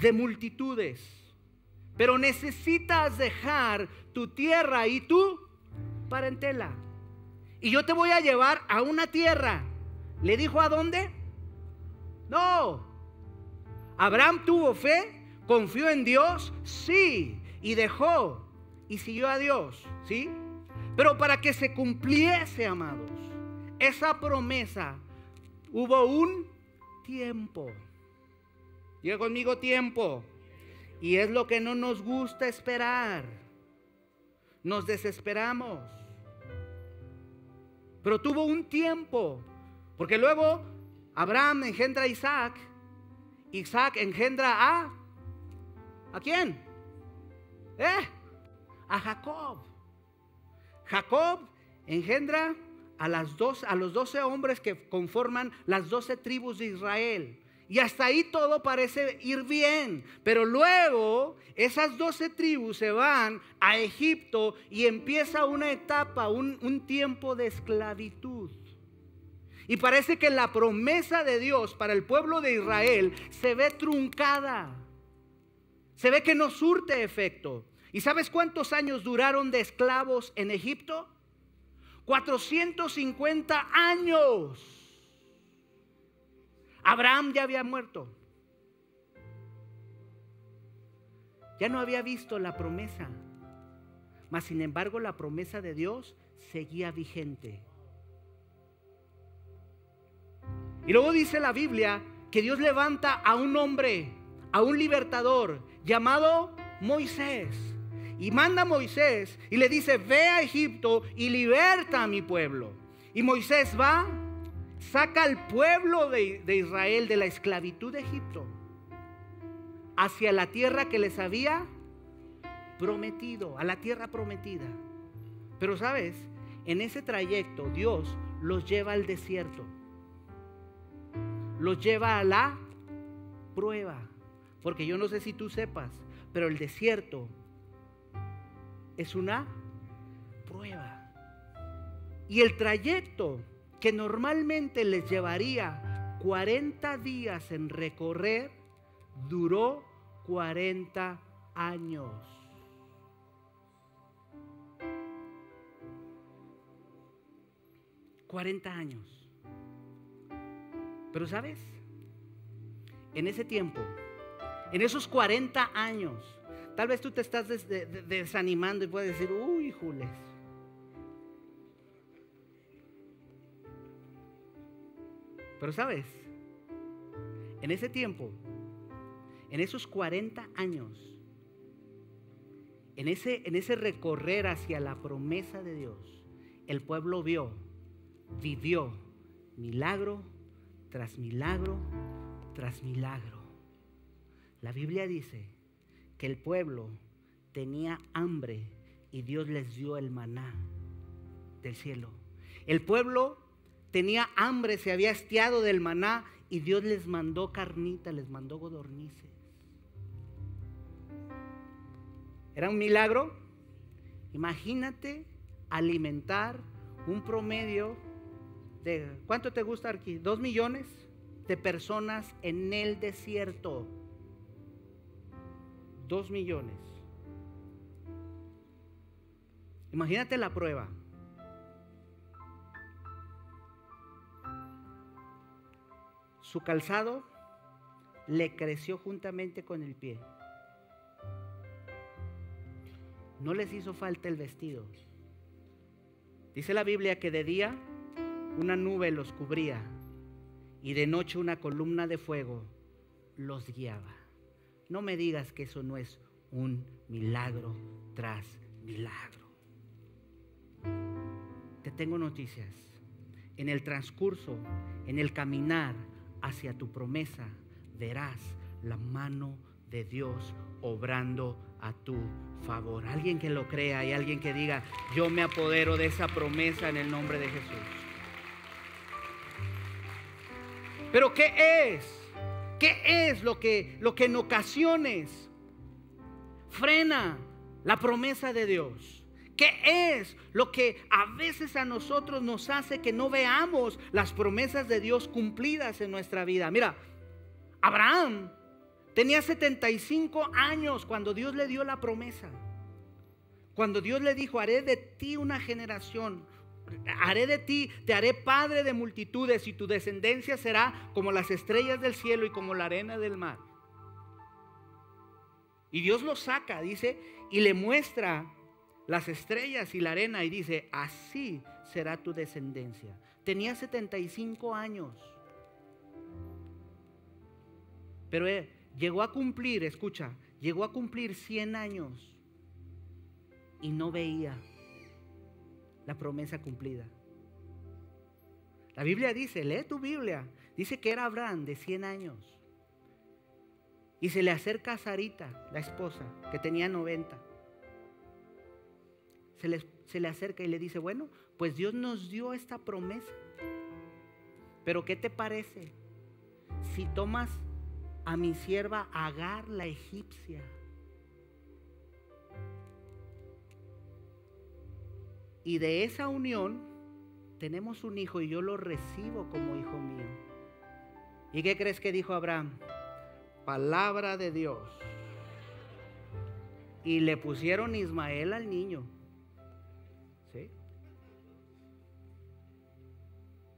de multitudes, pero necesitas dejar tu tierra y tu parentela. Y yo te voy a llevar a una tierra. ¿Le dijo a dónde? No, Abraham tuvo fe, confió en Dios, sí, y dejó y siguió a Dios, ¿sí? Pero para que se cumpliese, amados, esa promesa, hubo un tiempo. Diga conmigo tiempo. Y es lo que no nos gusta esperar. Nos desesperamos. Pero tuvo un tiempo. Porque luego Abraham engendra a Isaac Isaac engendra a ¿A quién? ¿Eh? A Jacob. Jacob engendra a, las dos, a los doce hombres que conforman las doce tribus de Israel. Y hasta ahí todo parece ir bien. Pero luego esas doce tribus se van a Egipto y empieza una etapa, un, un tiempo de esclavitud. Y parece que la promesa de Dios para el pueblo de Israel se ve truncada. Se ve que no surte efecto. ¿Y sabes cuántos años duraron de esclavos en Egipto? 450 años. Abraham ya había muerto. Ya no había visto la promesa. Mas sin embargo la promesa de Dios seguía vigente. Y luego dice la Biblia que Dios levanta a un hombre, a un libertador llamado Moisés. Y manda a Moisés y le dice, ve a Egipto y liberta a mi pueblo. Y Moisés va, saca al pueblo de, Israel de la esclavitud de Egipto hacia la tierra que les había prometido, a la tierra prometida. Pero sabes, en ese trayecto Dios los lleva al desierto los lleva a la prueba. Porque yo no sé si tú sepas, pero el desierto es una prueba. Y el trayecto que normalmente les llevaría 40 días en recorrer, duró 40 años. Cuarenta años. Pero sabes, en ese tiempo, en esos 40 años, tal vez tú te estás desanimando y puedes decir, uy, Jules. Pero sabes, en ese tiempo, en esos 40 años, en ese, en ese recorrer hacia la promesa de Dios, el pueblo vio, vivió milagro tras milagro tras milagro. La Biblia dice que el pueblo tenía hambre y Dios les dio el maná del cielo. El pueblo tenía hambre, se había hastiado del maná y Dios les mandó carnita, les mandó godornices. ¿Era un milagro? Imagínate alimentar un promedio ¿cuánto te gusta aquí? Dos millones de personas en el desierto. Dos millones. Imagínate la prueba. Su calzado le creció juntamente con el pie. No les hizo falta el vestido. Dice la Biblia que de día una nube los cubría y de noche una columna de fuego los guiaba. No me digas que eso no es un milagro tras milagro. Te tengo noticias. En el transcurso, en el caminar hacia tu promesa, verás la mano de Dios obrando a tu favor. Alguien que lo crea y alguien que diga, yo me apodero de esa promesa en el nombre de Jesús. Pero ¿qué es ¿Qué es lo que, lo que en ocasiones frena la promesa de Dios? ¿Qué es lo que a veces a nosotros nos hace que no veamos las promesas de Dios cumplidas en nuestra vida? Mira, Abraham tenía 75 años cuando Dios le dio la promesa. Cuando Dios le dijo, haré de ti una generación, haré de ti, te haré padre de multitudes y tu descendencia será como las estrellas del cielo y como la arena del mar. Y Dios lo saca, dice, y le muestra las estrellas y la arena y dice, así será tu descendencia. Tenía 75 años. Pero eh, llegó a cumplir, escucha, llegó a cumplir 100 años y no veía la promesa cumplida. La Biblia dice, lee tu Biblia, dice que era Abraham de 100 años. Y se le acerca a Sarita, la esposa, que tenía 90 se le, se le acerca y le dice, bueno, pues Dios nos dio esta promesa. Pero ¿qué te parece si tomas a mi sierva Agar la egipcia? Y de esa unión tenemos un hijo y yo lo recibo como hijo mío. ¿Y qué crees que dijo Abraham? Palabra de Dios. Y le pusieron Ismael al niño.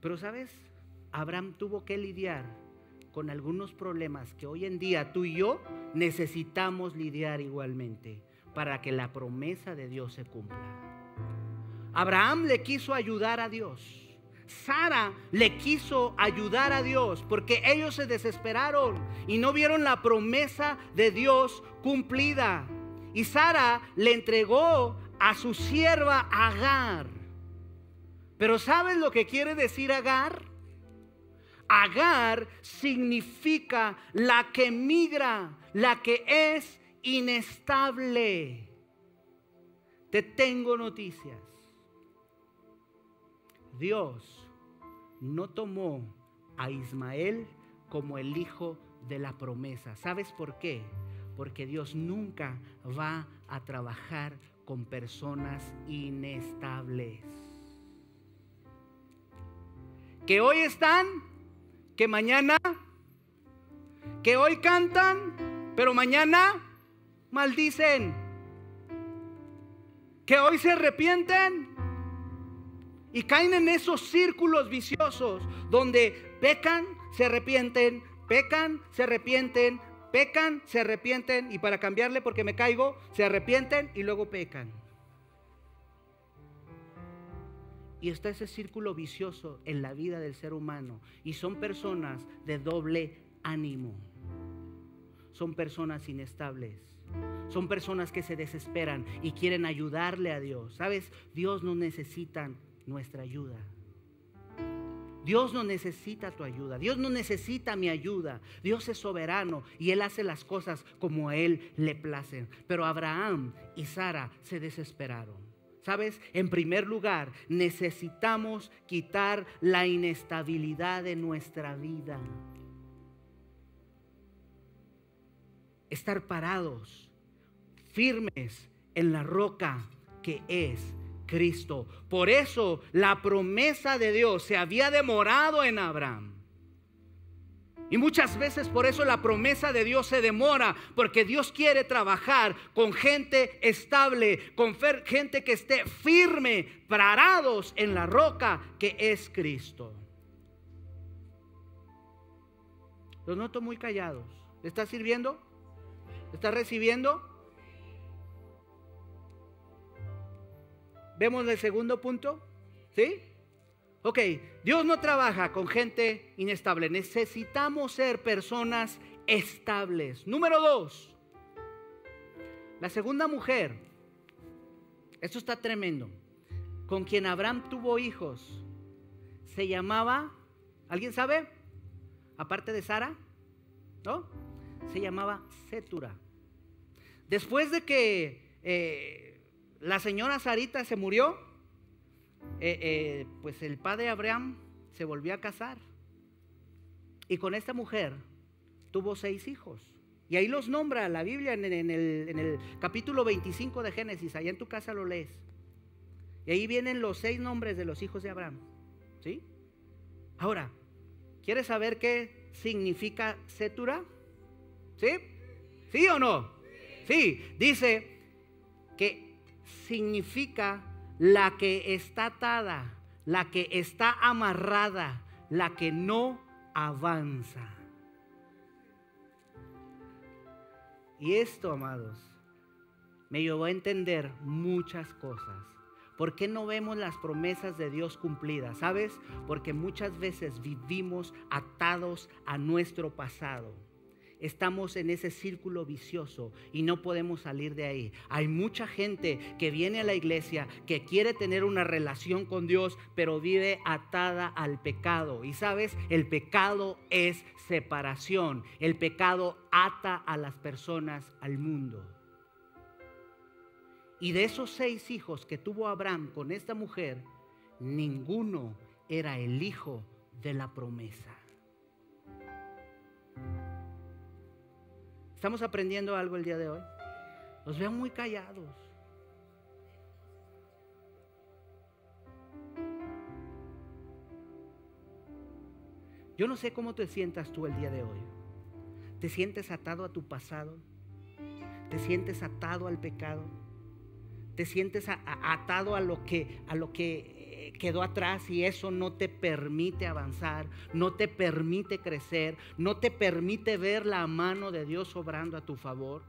Pero sabes, Abraham tuvo que lidiar con algunos problemas que hoy en día tú y yo necesitamos lidiar igualmente para que la promesa de Dios se cumpla. Abraham le quiso ayudar a Dios. Sara le quiso ayudar a Dios porque ellos se desesperaron y no vieron la promesa de Dios cumplida. Y Sara le entregó a su sierva Agar. Pero ¿sabes lo que quiere decir Agar? Agar significa la que migra, la que es inestable. Te tengo noticias. Dios no tomó a Ismael como el hijo de la promesa. ¿Sabes por qué? Porque Dios nunca va a trabajar con personas inestables que hoy están, que mañana, que hoy cantan, pero mañana maldicen, que hoy se arrepienten y caen en esos círculos viciosos donde pecan, se arrepienten, pecan, se arrepienten, pecan, se arrepienten y para cambiarle porque me caigo, se arrepienten y luego pecan. Y está ese círculo vicioso en la vida del ser humano. Y son personas de doble ánimo. Son personas inestables. Son personas que se desesperan y quieren ayudarle a Dios. ¿Sabes? Dios no necesita nuestra ayuda. Dios no necesita tu ayuda. Dios no necesita mi ayuda. Dios es soberano y Él hace las cosas como a Él le placen. Pero Abraham y Sara se desesperaron. ¿Sabes? En primer lugar, necesitamos quitar la inestabilidad de nuestra vida. Estar parados, firmes en la roca que es Cristo. Por eso la promesa de Dios se había demorado en Abraham. Y muchas veces por eso la promesa de Dios se demora, porque Dios quiere trabajar con gente estable, con gente que esté firme, parados en la roca que es Cristo. Los noto muy callados. ¿Le está sirviendo? ¿Le está recibiendo? ¿Vemos el segundo punto? ¿Sí? Ok, Dios no trabaja con gente inestable. Necesitamos ser personas estables. Número dos, la segunda mujer, esto está tremendo, con quien Abraham tuvo hijos, se llamaba, ¿alguien sabe? Aparte de Sara, ¿no? Se llamaba Setura. Después de que eh, la señora Sarita se murió, eh, eh, pues el padre Abraham se volvió a casar. Y con esta mujer tuvo seis hijos. Y ahí los nombra la Biblia en, el, capítulo 25 de Génesis. Allá en tu casa lo lees. Y ahí vienen los seis nombres de los hijos de Abraham. ¿Sí? Ahora, ¿quieres saber qué significa Setura? ¿Sí? ¿Sí o no? Sí, dice que significa la que está atada, la que está amarrada, la que no avanza. Y esto, amados, me llevó a entender muchas cosas. ¿Por qué no vemos las promesas de Dios cumplidas? ¿Sabes? Porque muchas veces vivimos atados a nuestro pasado estamos en ese círculo vicioso y no podemos salir de ahí. Hay mucha gente que viene a la iglesia, que quiere tener una relación con Dios, pero vive atada al pecado. Y sabes, el pecado es separación. El pecado ata a las personas al mundo. Y de esos seis hijos que tuvo Abraham con esta mujer, ninguno era el hijo de la promesa. ¿Estamos aprendiendo algo el día de hoy? Los veo muy callados. Yo no sé cómo te sientas tú el día de hoy. ¿Te sientes atado a tu pasado? ¿Te sientes atado al pecado? ¿Te sientes atado a lo que a lo que quedó atrás y eso no te permite avanzar, no te permite crecer, no te permite ver la mano de Dios obrando a tu favor.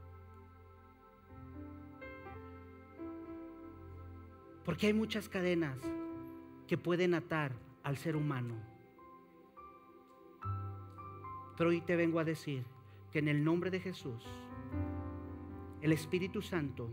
Porque hay muchas cadenas que pueden atar al ser humano. Pero hoy te vengo a decir que en el nombre de Jesús, el Espíritu Santo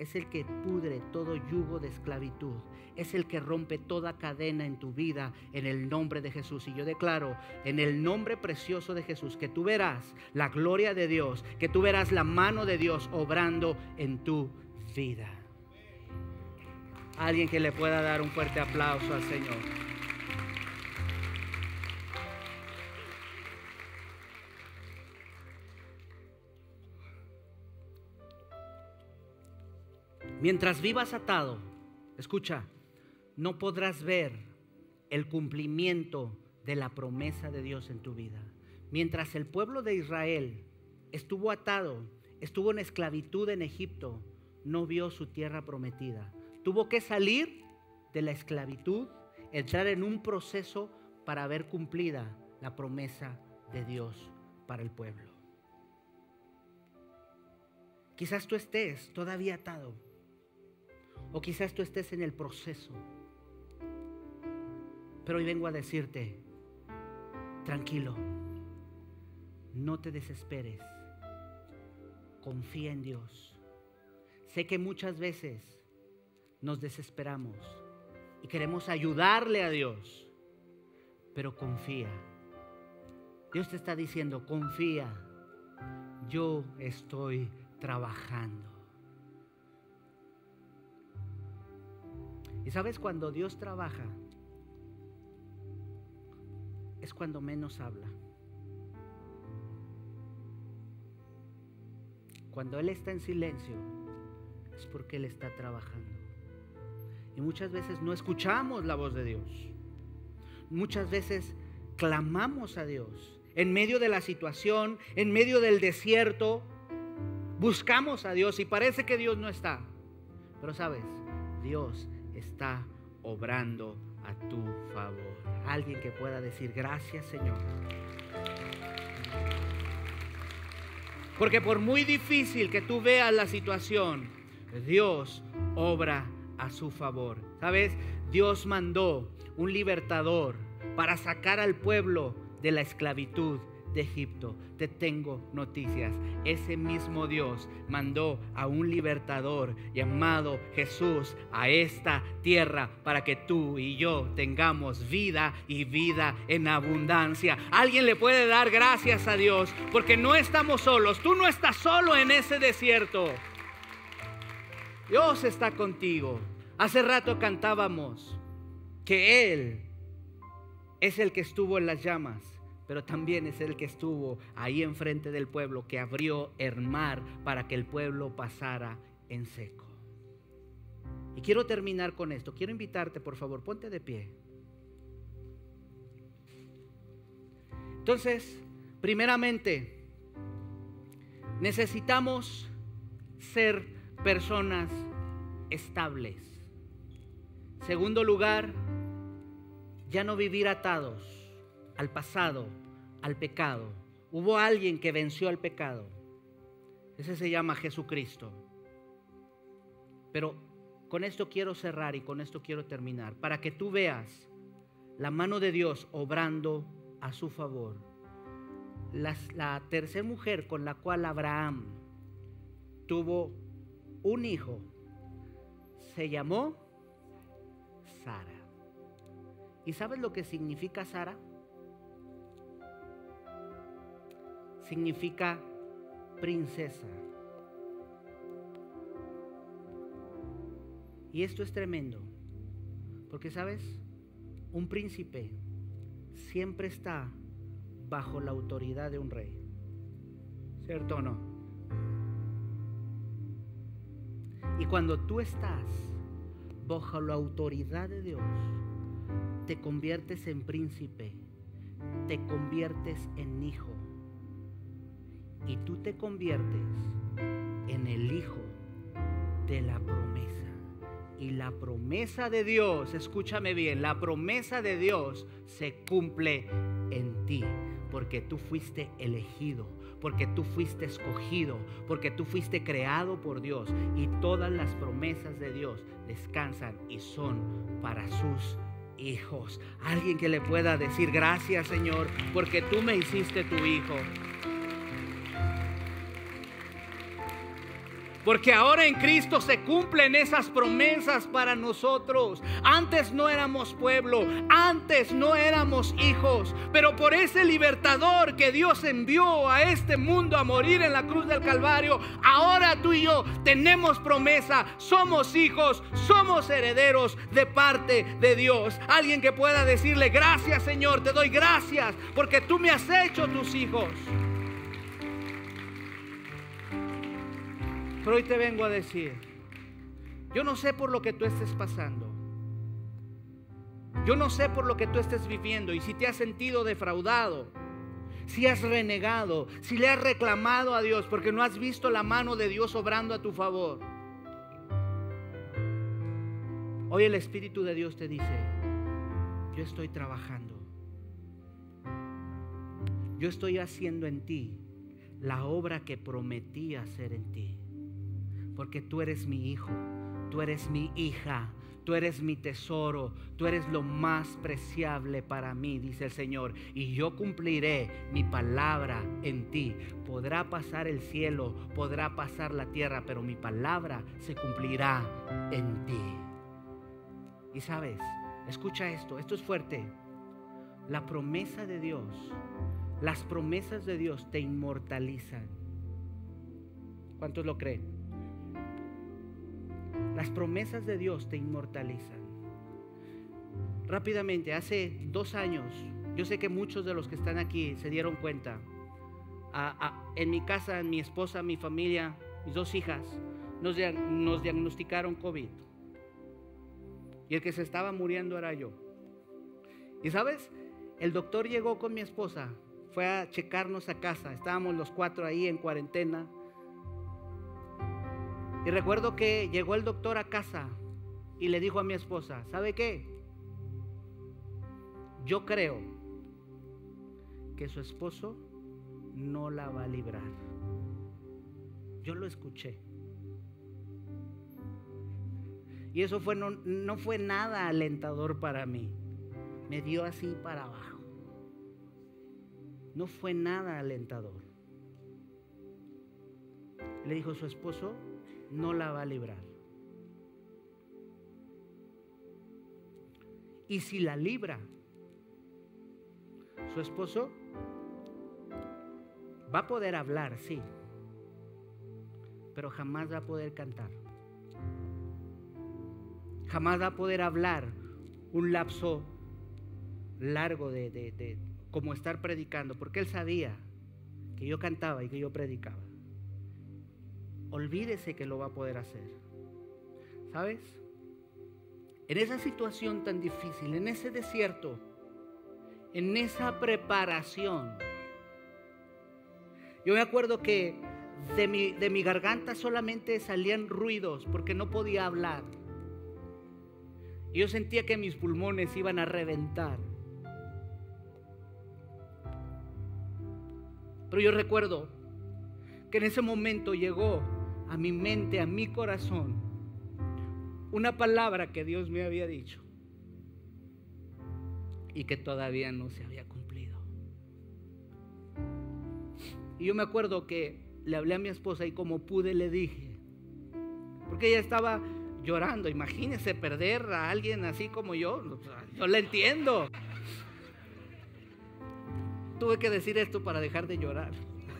es el que pudre todo yugo de esclavitud, es el que rompe toda cadena en tu vida en el nombre de Jesús. Y yo declaro en el nombre precioso de Jesús que tú verás la gloria de Dios, que tú verás la mano de Dios obrando en tu vida. Alguien que le pueda dar un fuerte aplauso al Señor. Mientras vivas atado, escucha, no podrás ver el cumplimiento de la promesa de Dios en tu vida. Mientras el pueblo de Israel estuvo atado, estuvo en esclavitud en Egipto, no vio su tierra prometida. Tuvo que salir de la esclavitud, entrar en un proceso para ver cumplida la promesa de Dios para el pueblo. Quizás tú estés todavía atado o quizás tú estés en el proceso. Pero hoy vengo a decirte, tranquilo, no te desesperes, confía en Dios. Sé que muchas veces nos desesperamos y queremos ayudarle a Dios, pero confía. Dios te está diciendo, confía, yo estoy trabajando. Sabes, cuando Dios trabaja, es cuando menos habla. Cuando Él está en silencio, es porque Él está trabajando. Y muchas veces no escuchamos la voz de Dios. Muchas veces clamamos a Dios. En medio de la situación, en medio del desierto, buscamos a Dios y parece que Dios no está. Pero sabes, Dios está obrando a tu favor. Alguien que pueda decir gracias Señor. Porque por muy difícil que tú veas la situación, Dios obra a su favor. ¿Sabes? Dios mandó un libertador para sacar al pueblo de la esclavitud de Egipto. Te tengo noticias. Ese mismo Dios mandó a un libertador llamado Jesús a esta tierra para que tú y yo tengamos vida y vida en abundancia. Alguien le puede dar gracias a Dios porque no estamos solos. Tú no estás solo en ese desierto. Dios está contigo. Hace rato cantábamos que Él es el que estuvo en las llamas pero también es el que estuvo ahí enfrente del pueblo, que abrió el mar para que el pueblo pasara en seco. Y quiero terminar con esto. Quiero invitarte, por favor, ponte de pie. Entonces, primeramente, necesitamos ser personas estables. Segundo lugar, ya no vivir atados al pasado, al pecado. Hubo alguien que venció al pecado. Ese se llama Jesucristo. Pero con esto quiero cerrar y con esto quiero terminar, para que tú veas la mano de Dios obrando a su favor. La, la tercera mujer con la cual Abraham tuvo un hijo se llamó Sara. ¿Y sabes lo que significa Sara? Significa princesa. Y esto es tremendo, porque sabes, un príncipe siempre está bajo la autoridad de un rey. ¿Cierto o no? Y cuando tú estás bajo la autoridad de Dios, te conviertes en príncipe, te conviertes en hijo. Y tú te conviertes en el hijo de la promesa. Y la promesa de Dios, escúchame bien, la promesa de Dios se cumple en ti, porque tú fuiste elegido, porque tú fuiste escogido, porque tú fuiste creado por Dios. Y todas las promesas de Dios descansan y son para sus hijos. Alguien que le pueda decir gracias Señor, porque tú me hiciste tu hijo. Porque ahora en Cristo se cumplen esas promesas para nosotros. Antes no éramos pueblo, antes no éramos hijos, pero por ese libertador que Dios envió a este mundo a morir en la cruz del Calvario, ahora tú y yo tenemos promesa, somos hijos, somos herederos de parte de Dios. Alguien que pueda decirle, gracias Señor, te doy gracias porque tú me has hecho tus hijos. Pero hoy te vengo a decir, yo no sé por lo que tú estés pasando. Yo no sé por lo que tú estés viviendo y si te has sentido defraudado, si has renegado, si le has reclamado a Dios porque no has visto la mano de Dios obrando a tu favor. Hoy el Espíritu de Dios te dice, yo estoy trabajando. Yo estoy haciendo en ti la obra que prometí hacer en ti porque tú eres mi hijo, tú eres mi hija, tú eres mi tesoro, tú eres lo más preciable para mí, dice el Señor, y yo cumpliré mi palabra en ti. Podrá pasar el cielo, podrá pasar la tierra, pero mi palabra se cumplirá en ti. Y sabes, escucha esto, esto es fuerte. La promesa de Dios, las promesas de Dios te inmortalizan. ¿Cuántos lo creen? Las promesas de Dios te inmortalizan. Rápidamente, hace dos años, yo sé que muchos de los que están aquí se dieron cuenta. en mi casa, mi esposa, mi familia, mis dos hijas, nos, nos diagnosticaron COVID. Y el que se estaba muriendo era yo. Y sabes, el doctor llegó con mi esposa, fue a checarnos a casa. Estábamos los cuatro ahí en cuarentena. Y recuerdo que llegó el doctor a casa y le dijo a mi esposa, ¿sabe qué? Yo creo que su esposo no la va a librar. Yo lo escuché. Y eso fue, no, no fue nada alentador para mí. Me dio así para abajo. No fue nada alentador. Le dijo su esposo, no la va a librar. Y si la libra, su esposo va a poder hablar, sí, pero jamás va a poder cantar. Jamás va a poder hablar un lapso largo de, como estar predicando, porque él sabía que yo cantaba y que yo predicaba. Olvídese que lo va a poder hacer. ¿Sabes? En esa situación tan difícil, en ese desierto, en esa preparación, yo me acuerdo que de mi, de mi garganta solamente salían ruidos porque no podía hablar. Y yo sentía que mis pulmones iban a reventar. Pero yo recuerdo que en ese momento llegó a mi mente, a mi corazón, una palabra que Dios me había dicho y que todavía no se había cumplido. Y yo me acuerdo que le hablé a mi esposa y como pude le dije, porque ella estaba llorando, imagínese perder a alguien así como yo, yo la entiendo. Tuve que decir esto para dejar de llorar.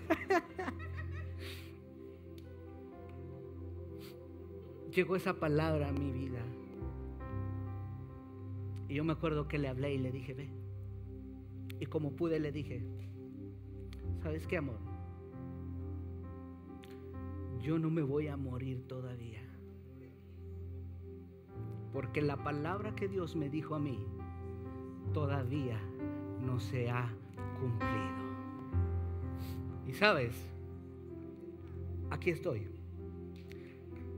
Llegó esa palabra a mi vida. Y yo me acuerdo que le hablé y le dije, ve. Y como pude le dije, ¿sabes qué, amor? Yo no me voy a morir todavía. Porque la palabra que Dios me dijo a mí todavía no se ha cumplido. Y sabes, aquí estoy.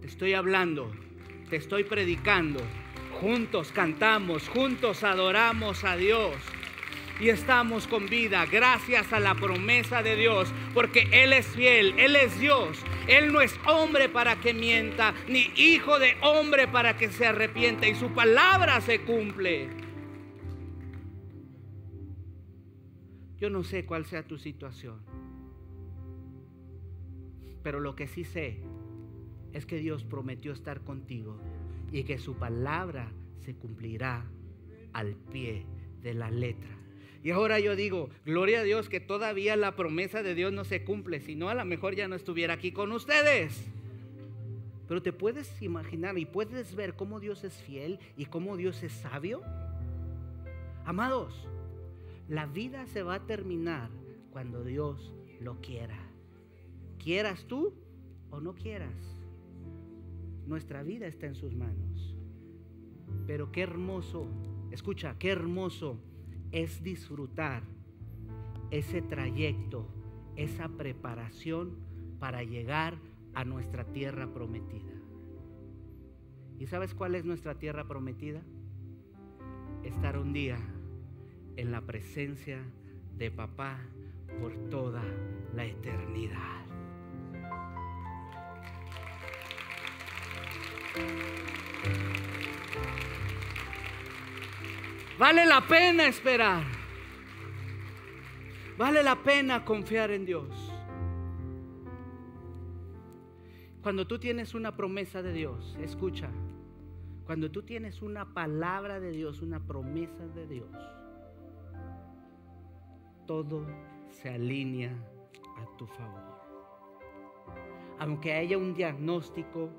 Te estoy hablando, te estoy predicando. Juntos cantamos, juntos adoramos a Dios. Y estamos con vida gracias a la promesa de Dios, porque Él es fiel, Él es Dios. Él no es hombre para que mienta, ni hijo de hombre para que se arrepienta, y su palabra se cumple. Yo no sé cuál sea tu situación, pero lo que sí sé es que Dios prometió estar contigo y que su palabra se cumplirá al pie de la letra. Y ahora yo digo, gloria a Dios que todavía la promesa de Dios no se cumple, si no a lo mejor ya no estuviera aquí con ustedes. Pero te puedes imaginar y puedes ver cómo Dios es fiel y cómo Dios es sabio. Amados, la vida se va a terminar cuando Dios lo quiera. Quieras tú o no quieras. Nuestra vida está en sus manos. Pero qué hermoso, escucha, qué hermoso es disfrutar ese trayecto, esa preparación para llegar a nuestra tierra prometida. ¿Y sabes cuál es nuestra tierra prometida? Estar un día en la presencia de papá por toda la eternidad. Vale la pena esperar. Vale la pena confiar en Dios. Cuando tú tienes una promesa de Dios, escucha, cuando tú tienes una palabra de Dios, una promesa de Dios, todo se alinea a tu favor. Aunque haya un diagnóstico,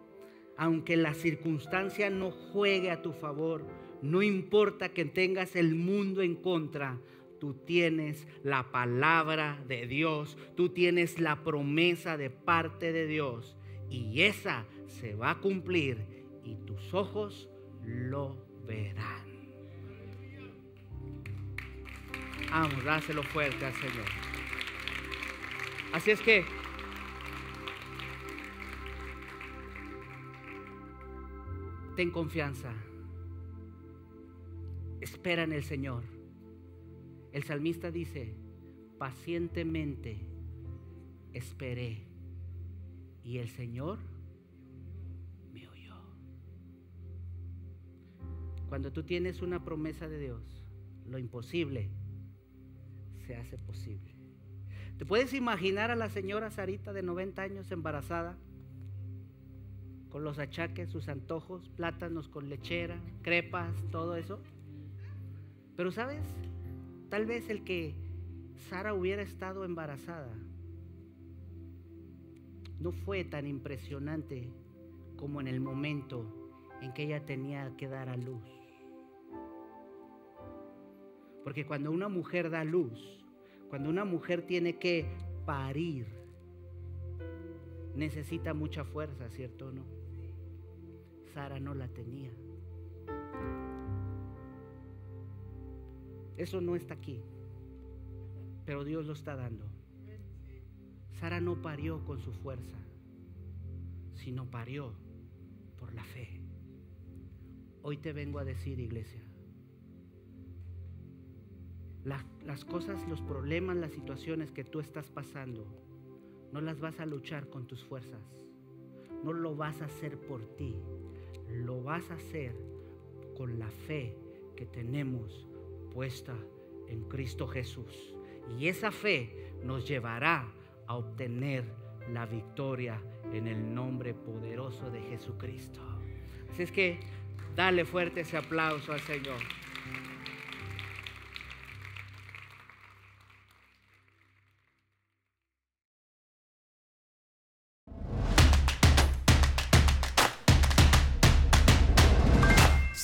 aunque la circunstancia no juegue a tu favor, no importa que tengas el mundo en contra, tú tienes la palabra de Dios, tú tienes la promesa de parte de Dios y esa se va a cumplir y tus ojos lo verán. Vamos, dáselo fuerte al Señor. Así es que ten confianza. Espera en el Señor. El salmista dice, pacientemente esperé y el Señor me oyó. Cuando tú tienes una promesa de Dios, lo imposible se hace posible. ¿Te puedes imaginar a la señora Sarita de 90 años embarazada? Con los achaques, sus antojos, plátanos con lechera, crepas, todo eso. Pero sabes, tal vez el que Sara hubiera estado embarazada no fue tan impresionante como en el momento en que ella tenía que dar a luz. Porque cuando una mujer da luz, cuando una mujer tiene que parir, necesita mucha fuerza, ¿cierto o no? Sara no la tenía. Eso no está aquí, pero Dios lo está dando. Sara no parió con su fuerza, sino parió por la fe. Hoy te vengo a decir, iglesia, las cosas, los problemas, las situaciones que tú estás pasando, no las vas a luchar con tus fuerzas. No lo vas a hacer por ti. Lo vas a hacer con la fe que tenemos puesta en Cristo Jesús. Y esa fe nos llevará a obtener la victoria en el nombre poderoso de Jesucristo. Así es que dale fuerte ese aplauso al Señor.